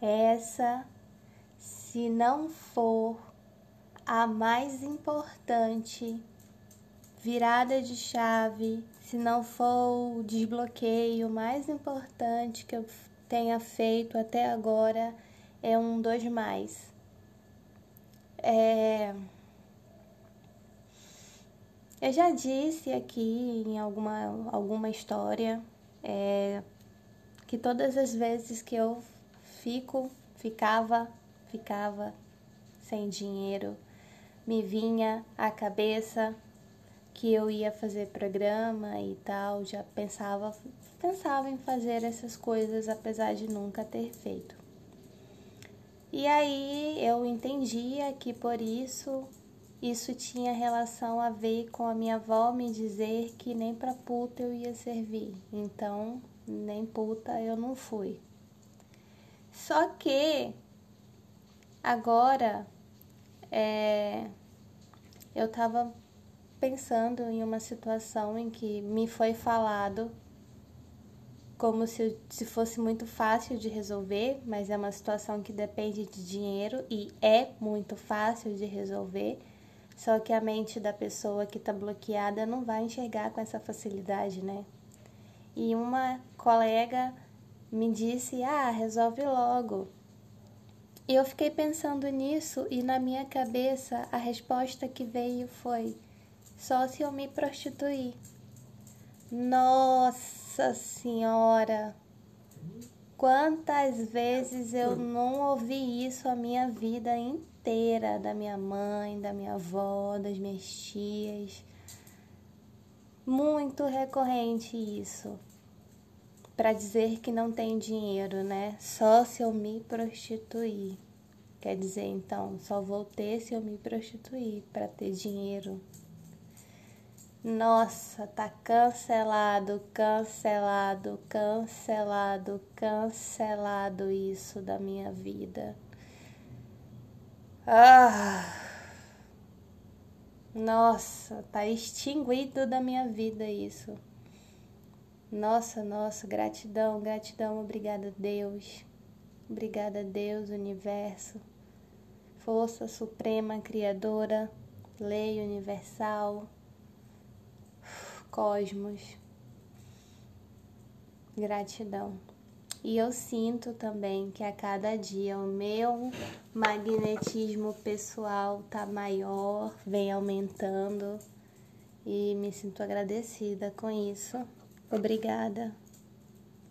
essa, se não for a mais importante virada de chave, se não for o desbloqueio mais importante que eu tenha feito até agora, é um dos mais. É... Eu já disse aqui em alguma, alguma história é, que todas as vezes que eu fico, ficava, ficava sem dinheiro, me vinha à cabeça que eu ia fazer programa e tal, já pensava, pensava em fazer essas coisas apesar de nunca ter feito. E aí eu entendia que por isso isso tinha relação a ver com a minha avó me dizer que nem pra puta eu ia servir. Então, nem puta eu não fui. Só que agora é, eu estava pensando em uma situação em que me foi falado como se, se fosse muito fácil de resolver, mas é uma situação que depende de dinheiro e é muito fácil de resolver. Só que a mente da pessoa que está bloqueada não vai enxergar com essa facilidade, né? E uma colega me disse: Ah, resolve logo. E eu fiquei pensando nisso e na minha cabeça a resposta que veio foi: só se eu me prostituir. Nossa Senhora! Quantas vezes eu não ouvi isso a minha vida inteira da minha mãe, da minha avó, das minhas tias. Muito recorrente isso. Para dizer que não tem dinheiro, né? Só se eu me prostituir. Quer dizer, então, só vou ter se eu me prostituir para ter dinheiro. Nossa, tá cancelado, cancelado, cancelado, cancelado isso da minha vida. Ah! Nossa, tá extinguido da minha vida isso. Nossa, nossa, gratidão, gratidão, obrigada Deus. Obrigada Deus, universo. Força suprema criadora, lei universal cosmos. Gratidão. E eu sinto também que a cada dia o meu magnetismo pessoal tá maior, vem aumentando e me sinto agradecida com isso. Obrigada.